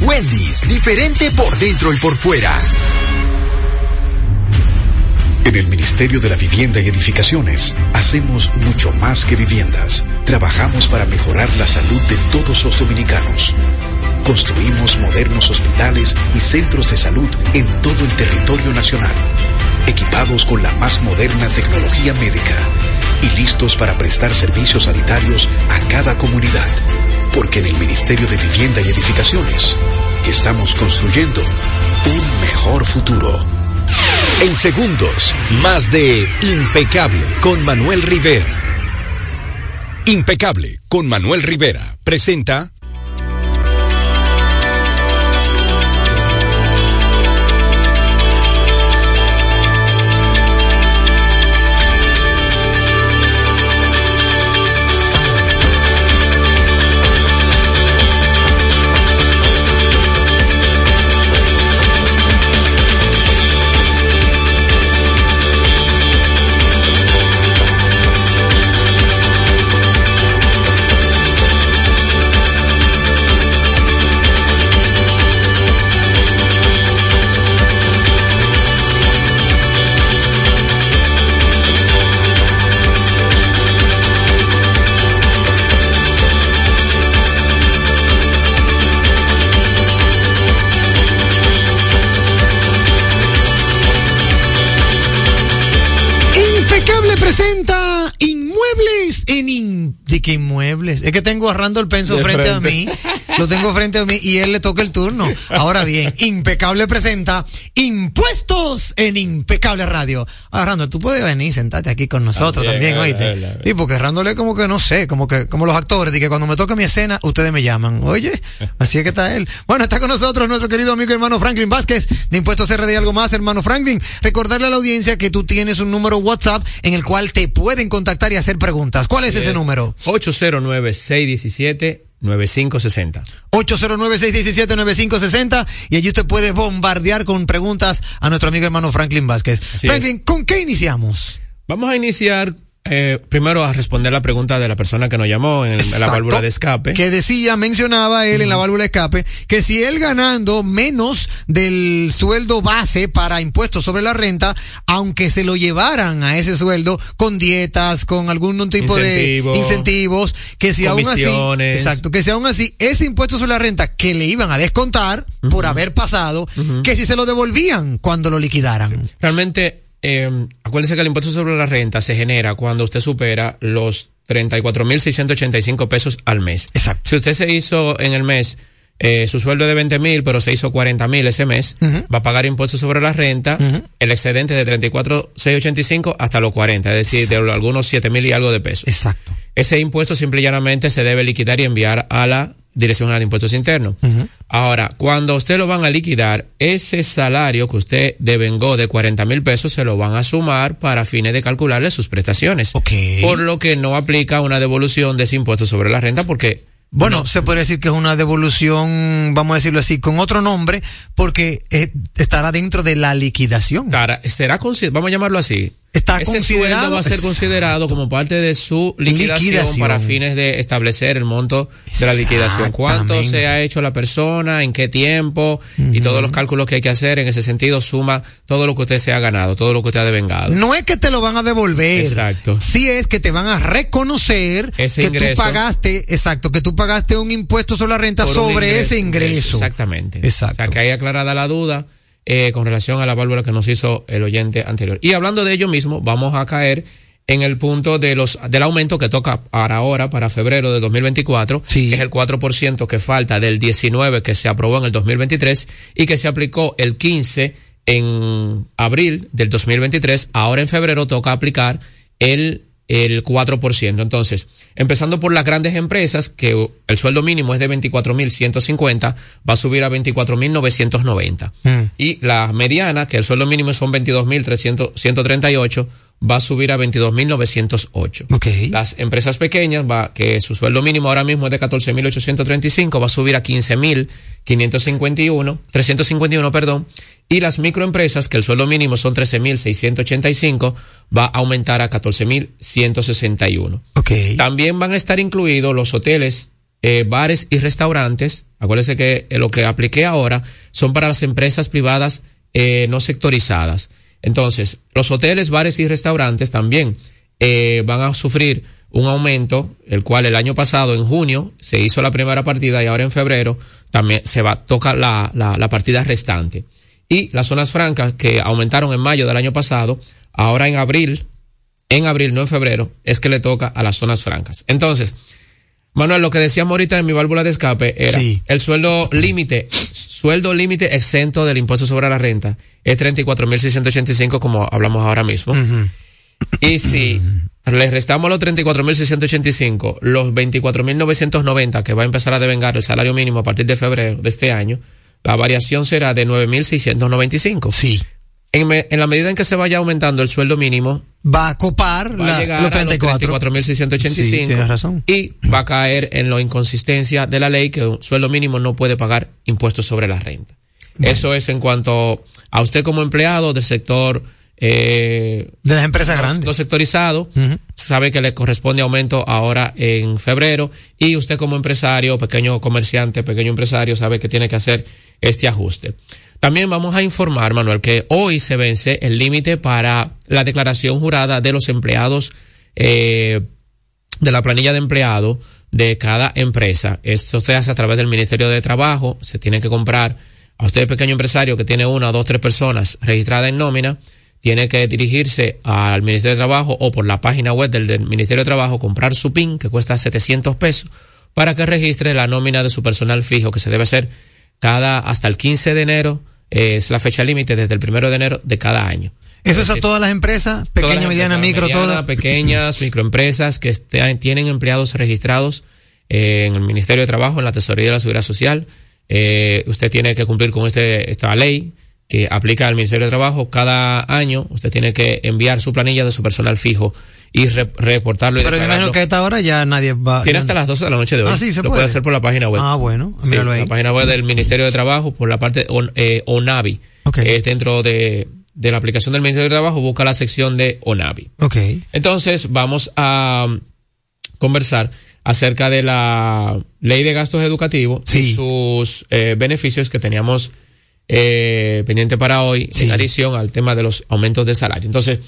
Wendy's, diferente por dentro y por fuera. En el Ministerio de la Vivienda y Edificaciones hacemos mucho más que viviendas. Trabajamos para mejorar la salud de todos los dominicanos. Construimos modernos hospitales y centros de salud en todo el territorio nacional, equipados con la más moderna tecnología médica y listos para prestar servicios sanitarios a cada comunidad. Porque en el Ministerio de Vivienda y Edificaciones estamos construyendo un mejor futuro. En segundos, más de Impecable con Manuel Rivera. Impecable con Manuel Rivera presenta agarrando el penso De frente, a frente. Lo tengo frente a mí y él le toca el turno. Ahora bien, Impecable presenta impuestos en Impecable Radio. Ah, Randall, tú puedes venir y sentarte aquí con nosotros También, también, oíste. Sí, porque Randall es como que no sé, como que como los actores, de que cuando me toca mi escena, ustedes me llaman. Oye, así es que está él. Bueno, está con nosotros nuestro querido amigo hermano Franklin Vázquez de Impuestos RD y algo más, hermano Franklin. Recordarle a la audiencia que tú tienes un número WhatsApp en el cual te pueden contactar y hacer preguntas. ¿Cuál es ese número? 809-617-9560. 809-617-9560 y allí usted puede bombardear con preguntas a nuestro amigo hermano Franklin Vázquez. Así Franklin, ¿con qué iniciamos? Vamos a iniciar eh, primero a responder la pregunta de la persona que nos llamó en, la válvula de escape. Que decía, mencionaba él en la válvula de escape, que si él ganando menos del sueldo base para impuestos sobre la renta, aunque se lo llevaran a ese sueldo con dietas, con algún tipo Incentivo, de incentivos, que si aún así, exacto, que si aún así ese impuesto sobre la renta que le iban a descontar por haber pasado, que si se lo devolvían cuando lo liquidaran. Realmente, eh, acuérdense que el impuesto sobre la renta se genera cuando usted supera los 34.685 pesos al mes. Exacto. Si usted se hizo en el mes eh, su sueldo de 20 mil, pero se hizo 40 mil ese mes, va a pagar impuestos sobre la renta, el excedente de 34.685 hasta los 40, es decir, de algunos 7 mil y algo de pesos. Exacto. Ese impuesto simple y llanamente se debe liquidar y enviar a la Dirección General de Impuestos Internos. Ahora, cuando usted lo van a liquidar, ese salario que usted devengó de 40 mil pesos se lo van a sumar para fines de calcularle sus prestaciones. Por lo que no aplica una devolución de ese impuesto sobre la renta porque Bueno, se puede decir que es una devolución, vamos a decirlo así, con otro nombre, porque eh, estará dentro de la liquidación. Cara, será vamos a llamarlo así, Está Ese considerado- sueldo va a ser considerado como parte de su liquidación, Liquidación. para fines de establecer el monto de la liquidación. ¿Cuánto se ha hecho la persona? ¿En qué tiempo? Y todos los cálculos que hay que hacer en ese sentido suma todo lo que usted se ha ganado, todo lo que usted ha devengado. No es que te lo van a devolver. Exacto. Sí es que te van a reconocer Ese que ingreso. tú pagaste, exacto, que tú pagaste un impuesto sobre la renta sobre ese ingreso. Exactamente. Exacto. O sea, que hay aclarada la duda eh, con relación a la válvula que nos hizo el oyente anterior. Y hablando de ello mismo, vamos a caer en el punto de los del aumento que toca para ahora, para febrero de 2024, que es el 4% que falta del 19 que se aprobó en el 2023 y que se aplicó el 15 en abril del 2023. Ahora en febrero toca aplicar el el 4%. Entonces, empezando por las grandes empresas, que el sueldo mínimo es de 24.150, va a subir a 24.990. Y la mediana, que el sueldo mínimo son 22.138, va a subir a 22.908. Las empresas pequeñas, va, que su sueldo mínimo ahora mismo es de 14.835, va a subir a 15.551, 351, perdón. Y las microempresas, que el sueldo mínimo son 13.685, va a aumentar a 14.161. También van a estar incluidos los hoteles, eh, bares y restaurantes. Acuérdense que eh, lo que apliqué ahora son para las empresas privadas eh, no sectorizadas. Entonces, los hoteles, bares y restaurantes también eh, van a sufrir un aumento, el cual el año pasado, en junio, se hizo la primera partida y ahora en febrero también se va, toca la, la, la partida restante. Y las zonas francas que aumentaron en mayo del año pasado, ahora en abril, en abril, no en febrero, es que le toca a las zonas francas. Entonces, Manuel, lo que decíamos ahorita en mi válvula de escape era el sueldo límite, sueldo límite exento del impuesto sobre la renta es 34.685 como hablamos ahora mismo. Y si le restamos los 34.685, los 24.990 que va a empezar a devengar el salario mínimo a partir de febrero de este año, la variación será de 9.695. Sí. En, me- en la medida en que se vaya aumentando el sueldo mínimo, Va a copar va la- a los a los 34. 34.685 Sí, tienes razón. y va a caer en la inconsistencia de la ley que un sueldo mínimo no puede pagar impuestos sobre la renta. Eso es en cuanto a usted como empleado del sector eh, de las empresas no- grandes. no sectorizado, sabe que le corresponde aumento ahora en febrero y usted como empresario, pequeño comerciante, pequeño empresario, sabe que tiene que hacer este ajuste. También vamos a informar, Manuel, que hoy se vence el límite para la declaración jurada de los empleados eh, de la planilla de empleado de cada empresa. Esto se hace a través del Ministerio de Trabajo. Se tiene que comprar a usted, pequeño empresario que tiene una, dos, tres personas registradas en nómina, tiene que dirigirse al Ministerio de Trabajo o por la página web del, del Ministerio de Trabajo, comprar su PIN, que cuesta 700 pesos, para que registre la nómina de su personal fijo, que se debe hacer cada, hasta el 15 de enero, eh, es la fecha límite desde el primero de enero de cada año. Eso es a todas las empresas, Todas pequeña, las mediana, empresas, micro, medianas, todas. pequeñas, microempresas que este- tienen empleados registrados eh, en el Ministerio de Trabajo, en la Tesorería de la Seguridad Social. Eh, usted tiene que cumplir con este, esta ley que aplica al Ministerio de Trabajo. Cada año usted tiene que enviar su planilla de su personal fijo y re- reportarlo y Pero declararlo. imagino que a esta hora ya nadie va. Tiene hasta las 12 de la noche de hoy. Ah, sí, se Lo puede. puede hacer por la página web. Ah, bueno, Sí, míralo ahí. la página web del Ministerio de Trabajo, por la parte eh, ONAVI. Es dentro de, de la aplicación del Ministerio de Trabajo, busca la sección de ONAVI. Ok. Entonces, vamos a um, conversar acerca de la ley de gastos educativos y sus eh, beneficios que teníamos eh, pendiente para hoy, en adición al tema de los aumentos de salario. Entonces,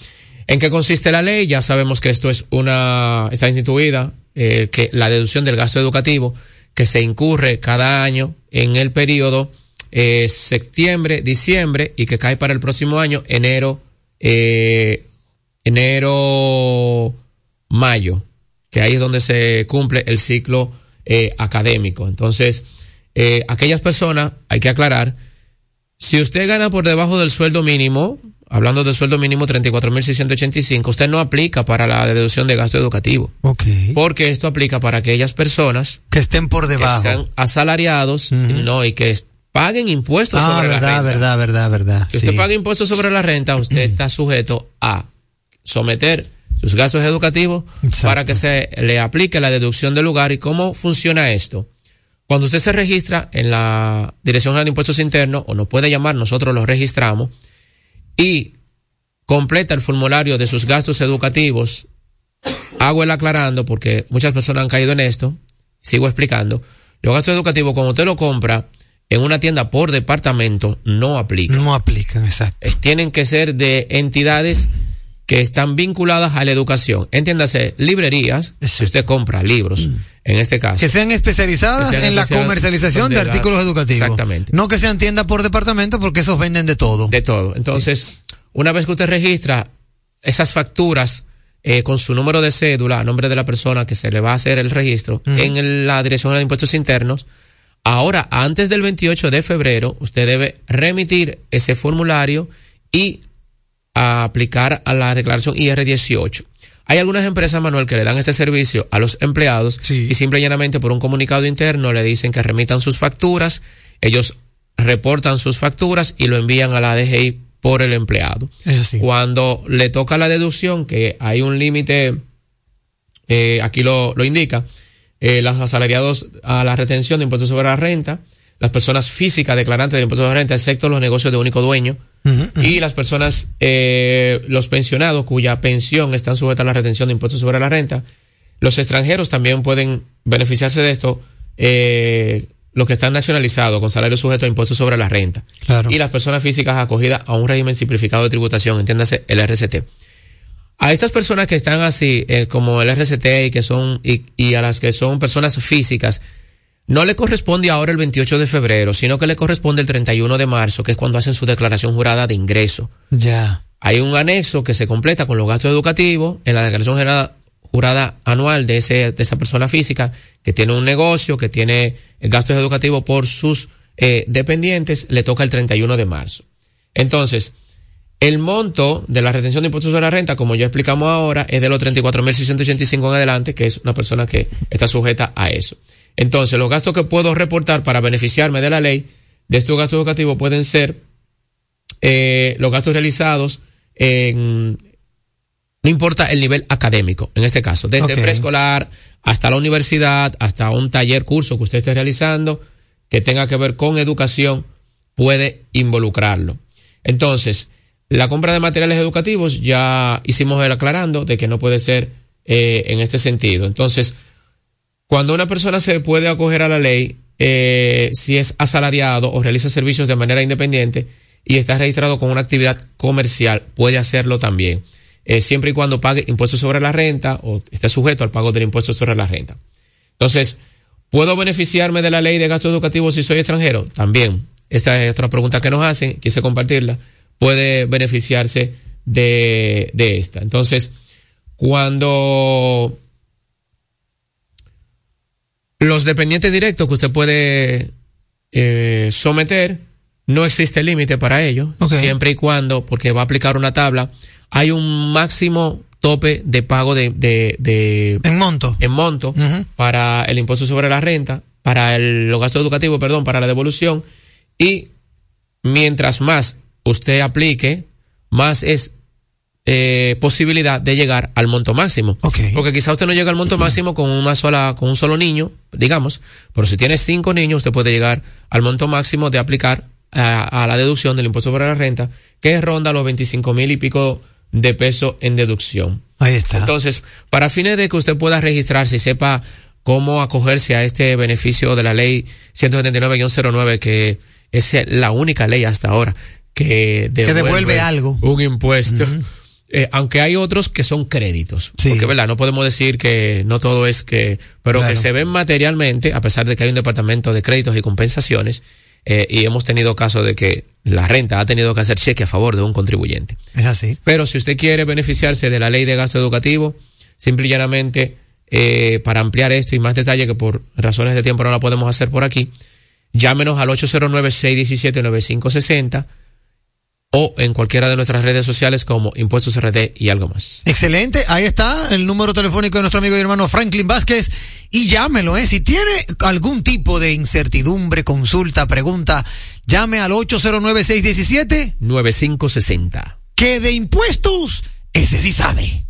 ¿en qué consiste la ley? Ya sabemos que esto es una, está instituida, eh, que la deducción del gasto educativo que se incurre cada año en el periodo eh, septiembre, diciembre y que cae para el próximo año, enero, eh, enero, mayo, que ahí es donde se cumple el ciclo académico. Entonces, aquellas personas, hay que aclarar, si usted gana por debajo del sueldo mínimo, hablando del sueldo mínimo 34.685, usted no aplica para la deducción de gasto educativo. Ok. Porque esto aplica para aquellas personas que estén por debajo. que sean asalariados no, y que paguen impuestos Ah, sobre la verdad, renta. verdad, verdad, verdad. Si usted sí. paga impuestos sobre la renta, usted está sujeto a someter sus gastos educativos para que se le aplique la deducción del lugar. ¿Y cómo funciona esto? Cuando usted se registra en la Dirección General de Impuestos Internos, o nos puede llamar, nosotros lo registramos, y completa el formulario de sus gastos educativos, hago el aclarando porque muchas personas han caído en esto, sigo explicando, los gastos educativos cuando usted lo compra en una tienda por departamento no aplican. No aplican, exacto. Es- tienen que ser de entidades que están vinculadas a la educación. Entiéndase, librerías, si usted compra libros, en este caso. Que sean especializadas Que sean en la comercialización de la- artículos educativos. Exactamente. No que sean tiendas por departamento porque esos venden de todo. De todo. Entonces, una vez que usted registra esas facturas eh, con su número de cédula a nombre de la persona que se le va a hacer el registro en la Dirección de Impuestos Internos, ahora, antes del 28 de febrero, usted debe remitir ese formulario y a aplicar a la declaración IR18. Hay algunas empresas, Manuel, que le dan este servicio a los empleados y simple y llanamente por un comunicado interno le dicen que remitan sus facturas, ellos reportan sus facturas y lo envían a la DGI por el empleado. Es así. Cuando le toca la deducción, que hay un límite, eh, aquí lo, lo indica, eh, los asalariados a la retención de impuestos sobre la renta, las personas físicas declarantes de impuestos sobre la renta, excepto los negocios de único dueño, y las personas, eh, los pensionados cuya pensión están sujetas a la retención de impuestos sobre la renta. Los extranjeros también pueden beneficiarse de esto, eh, los que están nacionalizados con salario sujeto a impuestos sobre la renta. Claro. Y las personas físicas acogidas a un régimen simplificado de tributación, entiéndase el RCT. A estas personas que están así, eh, como el RCT y que son, y, y a las que son personas físicas, no le corresponde ahora el 28 de febrero, sino que le corresponde el 31 de marzo, que es cuando hacen su declaración jurada de ingreso. Ya. Hay un anexo que se completa con los gastos educativos en la declaración jurada, jurada anual de, ese, de esa persona física que tiene un negocio, que tiene gastos educativos por sus eh, dependientes, le toca el 31 de marzo. Entonces, el monto de la retención de impuestos sobre la renta, como ya explicamos ahora, es de los 34.685 en adelante, que es una persona que está sujeta a eso. Entonces, los gastos que puedo reportar para beneficiarme de la ley de estos gastos educativos pueden ser eh, los gastos realizados en, no importa el nivel académico, en este caso, desde preescolar hasta la universidad, hasta un taller, curso que usted esté realizando, que tenga que ver con educación, puede involucrarlo. Entonces, la compra de materiales educativos ya hicimos el aclarando de que no puede ser eh, en este sentido. Entonces, cuando una persona se puede acoger a la ley, eh, si es asalariado o realiza servicios de manera independiente y está registrado con una actividad comercial, puede hacerlo también, eh, siempre y cuando pague impuestos sobre la renta o esté sujeto al pago del impuesto sobre la renta. Entonces, ¿puedo beneficiarme de la ley de gastos educativos si soy extranjero? También. Esta es otra pregunta que nos hacen, quise compartirla. Puede beneficiarse de, de esta. Entonces, cuando los dependientes directos que usted puede eh, someter, no existe límite para ello, siempre y cuando, porque va a aplicar una tabla, hay un máximo tope de pago de... de, de- en monto. En monto para el impuesto sobre la renta, para el, los gastos educativos, perdón, para la devolución. Y mientras más usted aplique, más es eh, posibilidad de llegar al monto máximo. Porque quizá usted no llega al monto máximo con una sola, con un solo niño, digamos, pero si tiene cinco niños, usted puede llegar al monto máximo de aplicar a, a la deducción del impuesto sobre la renta, que ronda los 25 mil y pico de pesos en deducción. Ahí está. Entonces, para fines de que usted pueda registrarse y sepa cómo acogerse a este beneficio de la ley 179-09, que es la única ley hasta ahora que devuelve, devuelve algo. Un impuesto. Eh, aunque hay otros que son créditos. Porque, ¿verdad? No podemos decir que no todo es que, pero Claro. que se ven materialmente, a pesar de que hay un departamento de créditos y compensaciones, eh, y hemos tenido casos de que la renta ha tenido que hacer cheque a favor de un contribuyente. Es así. Pero si usted quiere beneficiarse de la ley de gasto educativo, simple y llanamente, eh, para ampliar esto y más detalle que por razones de tiempo no la podemos hacer por aquí, llámenos al 809-617-9560 o en cualquiera de nuestras redes sociales como Impuestos RD y algo más. Excelente, ahí está el número telefónico de nuestro amigo y hermano Franklin Vázquez y llámelo, ¿eh? Si tiene algún tipo de incertidumbre, consulta, pregunta, llame al 809-617 9560. que de impuestos ese sí sabe.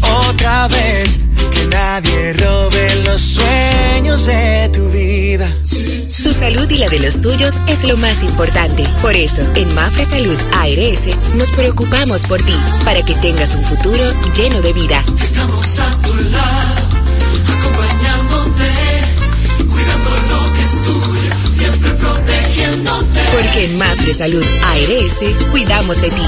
otra vez, que nadie robe los sueños de tu vida. Tu salud y la de los tuyos es lo más importante. Por eso, en Mafre Salud ARS nos preocupamos por ti, para que tengas un futuro lleno de vida. Estamos a tu lado, acompañándote, cuidando lo que es tuyo, siempre protegiéndote. Porque en Mafre Salud ARS cuidamos de ti,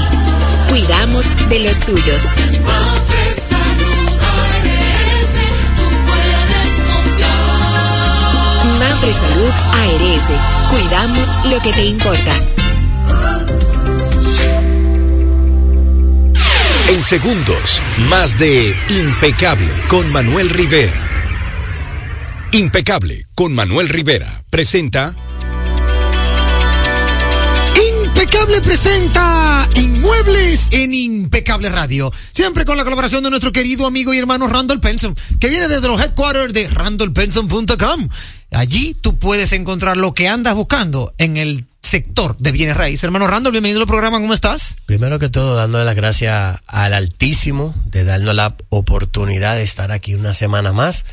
cuidamos de los tuyos. Mafre Salud ARS. Mafre Salud ARS, cuidamos lo que te importa. En segundos, más de Impecable con Manuel Rivera. Impecable con Manuel Rivera presenta Impecable presenta Inmuebles en Impecable Radio. Siempre con la colaboración de nuestro querido amigo y hermano Randall Penson, que viene desde los headquarters de randallpenson.com. Allí tú puedes encontrar lo que andas buscando en el sector de bienes raíces. Hermano Randall, bienvenido al programa, ¿cómo estás? Primero que todo, dándole las gracias al Altísimo de darnos la oportunidad de estar aquí una semana más,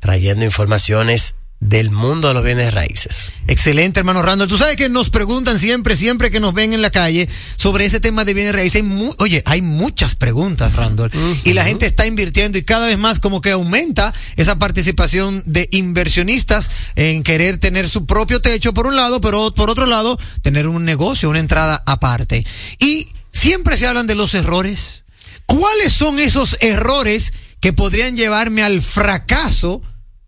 trayendo informaciones del mundo de los bienes raíces. Excelente, hermano Randall. Tú sabes que nos preguntan siempre, siempre que nos ven en la calle sobre ese tema de bienes raíces. Hay Oye, hay muchas preguntas, Randall. Y la gente está invirtiendo y cada vez más como que aumenta esa participación de inversionistas en querer tener su propio techo por un lado, pero por otro lado, tener un negocio, una entrada aparte. Y siempre se hablan de los errores. ¿Cuáles son esos errores que podrían llevarme al fracaso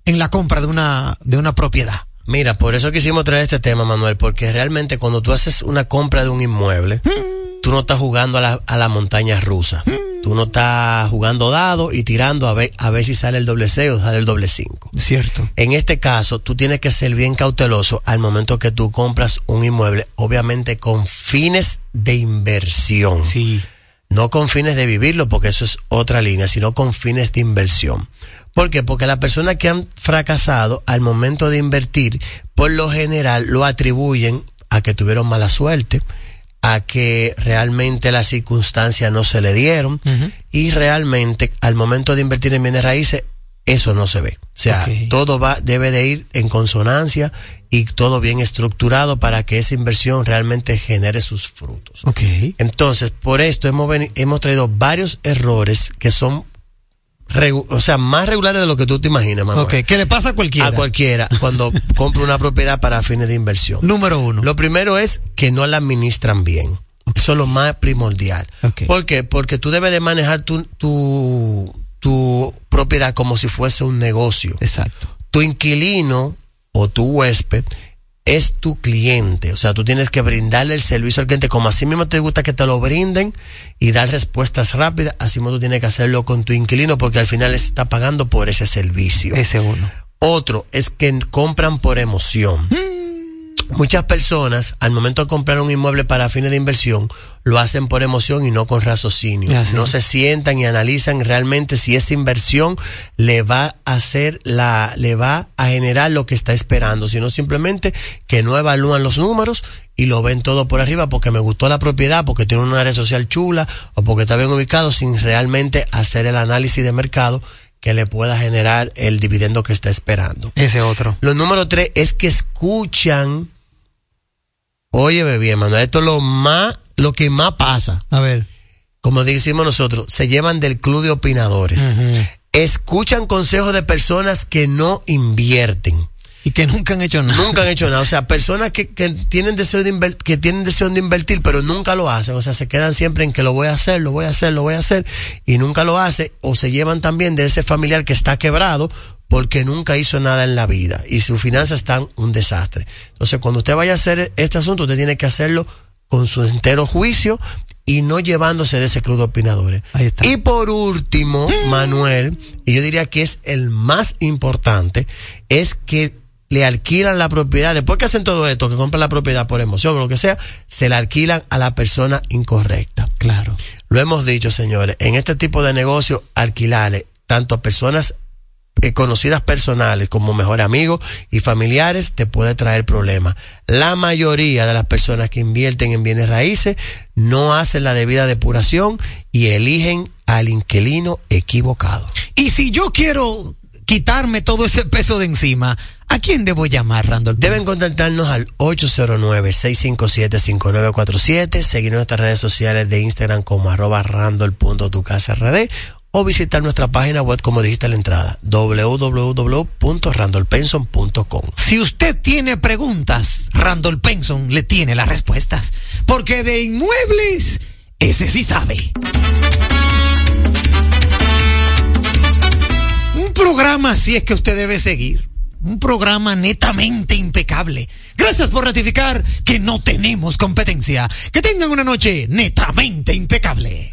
en la compra de una, de una propiedad? Mira, por eso quisimos traer este tema, Manuel, porque realmente cuando tú haces una compra de un inmueble, tú no estás jugando a la, a la montaña rusa. Tú no estás jugando dado y tirando a ver, a ver si sale el doble 6 o sale el doble 5. Cierto. En este caso, tú tienes que ser bien cauteloso al momento que tú compras un inmueble, obviamente con fines de inversión. Sí. No con fines de vivirlo, porque eso es otra línea, sino con fines de inversión. ¿Por qué? Porque las personas que han fracasado al momento de invertir, por lo general lo atribuyen a que tuvieron mala suerte, a que realmente las circunstancias no se le dieron y realmente al momento de invertir en bienes raíces eso no se ve. O sea, todo va debe de ir en consonancia y todo bien estructurado para que esa inversión realmente genere sus frutos. Ok. Entonces, por esto hemos, hemos traído varios errores que son, o sea, más regulares de lo que tú te imaginas, Manuel. Ok, ¿qué le pasa a cualquiera? A cualquiera cuando compra una propiedad para fines de inversión. Número uno. Lo primero es que no la administran bien. Eso es lo más primordial. ¿Por qué? Porque tú debes de manejar tu, tu, tu propiedad como si fuese un negocio. Exacto. Tu inquilino o tu huésped es tu cliente. O sea, tú tienes que brindarle el servicio al cliente como así mismo te gusta que te lo brinden y dar respuestas rápidas. Así mismo tú tienes que hacerlo con tu inquilino porque al final está pagando por ese servicio. Ese uno. Otro es que compran por emoción. Muchas personas, al momento de comprar un inmueble para fines de inversión, lo hacen por emoción y no con raciocinio. No se sientan y analizan realmente si esa inversión le va a hacer la, le va a generar lo que está esperando, sino simplemente que no evalúan los números y lo ven todo por arriba porque me gustó la propiedad, porque tiene una área social chula o porque está bien ubicado sin realmente hacer el análisis de mercado que le pueda generar el dividendo que está esperando. Ese otro. Lo número tres es que escuchan. Óyeme bien, Manuel, esto es lo más, lo que más pasa. A ver. Como decimos nosotros, se llevan del club de opinadores. Escuchan consejos de personas que no invierten. Y que nunca han hecho nada. Nunca han hecho nada. O sea, personas que, que tienen deseo de inver- que tienen deseo de invertir, pero nunca lo hacen. O sea, se quedan siempre en que lo voy a hacer, lo voy a hacer, lo voy a hacer, y nunca lo hace. O se llevan también de ese familiar que está quebrado porque nunca hizo nada en la vida y sus finanzas están un desastre. Entonces, cuando usted vaya a hacer este asunto, usted tiene que hacerlo con su entero juicio y no llevándose de ese club de opinadores. Y por último, Manuel, y yo diría que es el más importante, es que le alquilan la propiedad, después que hacen todo esto, que compran la propiedad por emoción o lo que sea, se la alquilan a la persona incorrecta. Claro. Lo hemos dicho, señores, en este tipo de negocio, alquilarle tanto a personas eh, conocidas personales como mejor amigos y familiares te puede traer problemas. La mayoría de las personas que invierten en bienes raíces no hacen la debida depuración y eligen al inquilino equivocado. Y si yo quiero quitarme todo ese peso de encima, ¿a quién debo llamar, Randall? Deben contactarnos al 809-657-5947, seguir nuestras redes sociales de Instagram como arroba randall.tucasrd o visitar nuestra página web como dijiste a la entrada, www.randallpenson.com. Si usted tiene preguntas, Randall Penson le tiene las respuestas. Porque de inmuebles, ese sí sabe. Un programa así es que usted debe seguir. Un programa netamente impecable. Gracias por ratificar que no tenemos competencia. Que tengan una noche netamente impecable.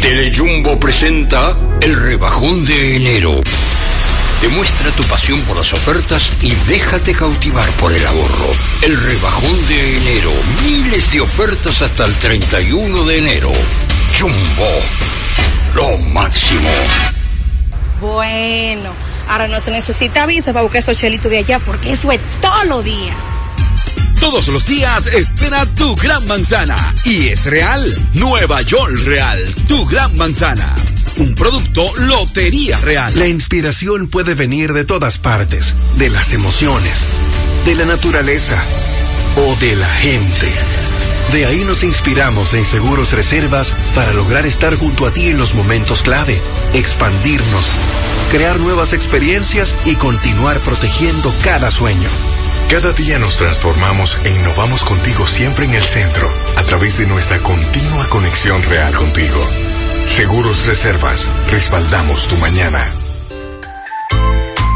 Telejumbo presenta el rebajón de enero. Demuestra tu pasión por las ofertas y déjate cautivar por el ahorro. El rebajón de enero. Miles de ofertas hasta el 31 de enero. Jumbo. Lo máximo. Bueno, ahora no se necesita visa para buscar esos chelitos de allá porque eso es todo lo día. Todos los días espera tu gran manzana. Y es real. Nueva York Real. Tu gran manzana. Un producto Lotería Real. La inspiración puede venir de todas partes, de las emociones, de la naturaleza o de la gente. De ahí nos inspiramos en Seguros Reservas para lograr estar junto a ti en los momentos clave, expandirnos, crear nuevas experiencias y continuar protegiendo cada sueño. Cada día nos transformamos e innovamos contigo siempre en el centro, a través de nuestra continua conexión real contigo. Seguros Reservas, respaldamos tu mañana.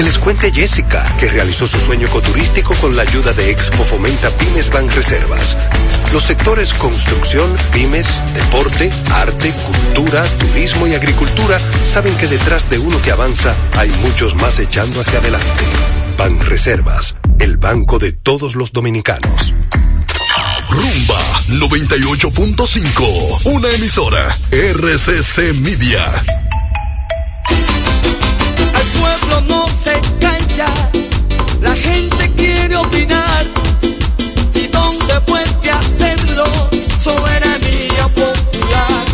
Que les cuente Jessica, que realizó su sueño ecoturístico con la ayuda de Expo Fomenta Pymes Ban Reservas. Los sectores construcción, pymes, deporte, arte, cultura, turismo y agricultura saben que detrás de uno que avanza hay muchos más echando hacia adelante. Ban Reservas, el banco de todos los dominicanos. Rumba 98.5, una emisora RCC Media. No se calla, la gente quiere opinar. ¿Y dónde puede hacerlo? Soberanía popular.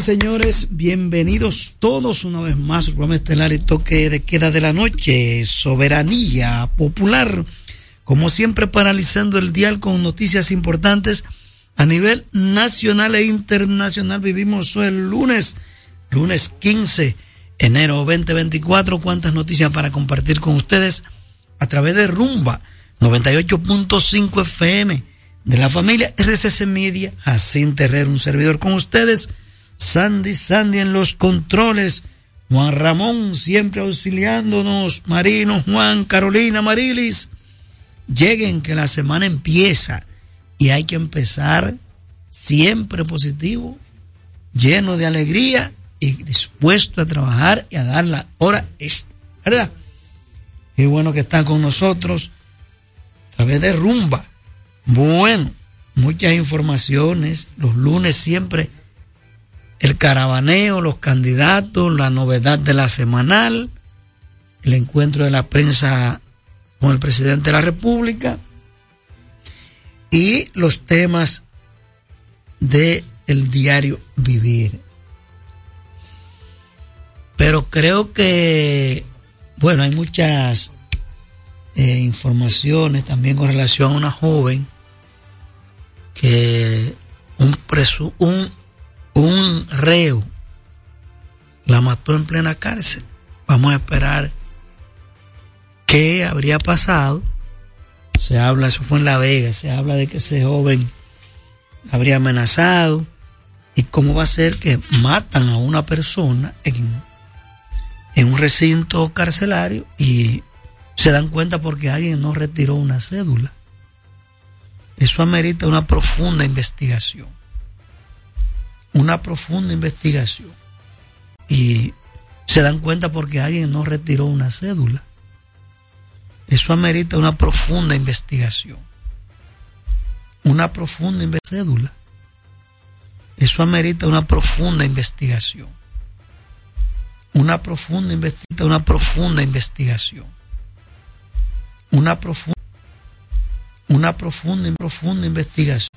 Señores, bienvenidos todos una vez más al programa estelar y toque de queda de la noche, Soberanía Popular. Como siempre, paralizando el dial con noticias importantes a nivel nacional e internacional. Vivimos el lunes, lunes 15 enero 2024. Cuántas noticias para compartir con ustedes a través de Rumba 98.5 FM de la familia RCC Media, Jacín Terrero, un servidor con ustedes, Sandy Sandy en los controles, Juan Ramón siempre auxiliándonos, Marino, Juan, Carolina, Marilis. Lleguen que la semana empieza y hay que empezar siempre positivo, lleno de alegría y dispuesto a trabajar y a dar la hora extra, ¿verdad? Qué bueno que están con nosotros a través de Rumba. Bueno, muchas informaciones, los lunes siempre el caravaneo, los candidatos, la novedad de la semanal, el encuentro de la prensa con el presidente de la República y los temas de el diario vivir. Pero creo que, bueno, hay muchas eh, informaciones también con relación a una joven que un, presu, un, un reo la mató en plena cárcel. Vamos a esperar qué habría pasado. Se habla, eso fue en La Vega, se habla de que ese joven habría amenazado y cómo va a ser que matan a una persona en, en un recinto carcelario y se dan cuenta porque alguien no retiró una cédula. Eso amerita una profunda investigación. Una profunda investigación. Y se dan cuenta porque alguien no retiró una cédula. Eso amerita una profunda investigación. Una profunda cédula. Eso amerita una profunda investigación. Una profunda investigación. Una profunda investigación. Una profunda una profunda, profunda investigación.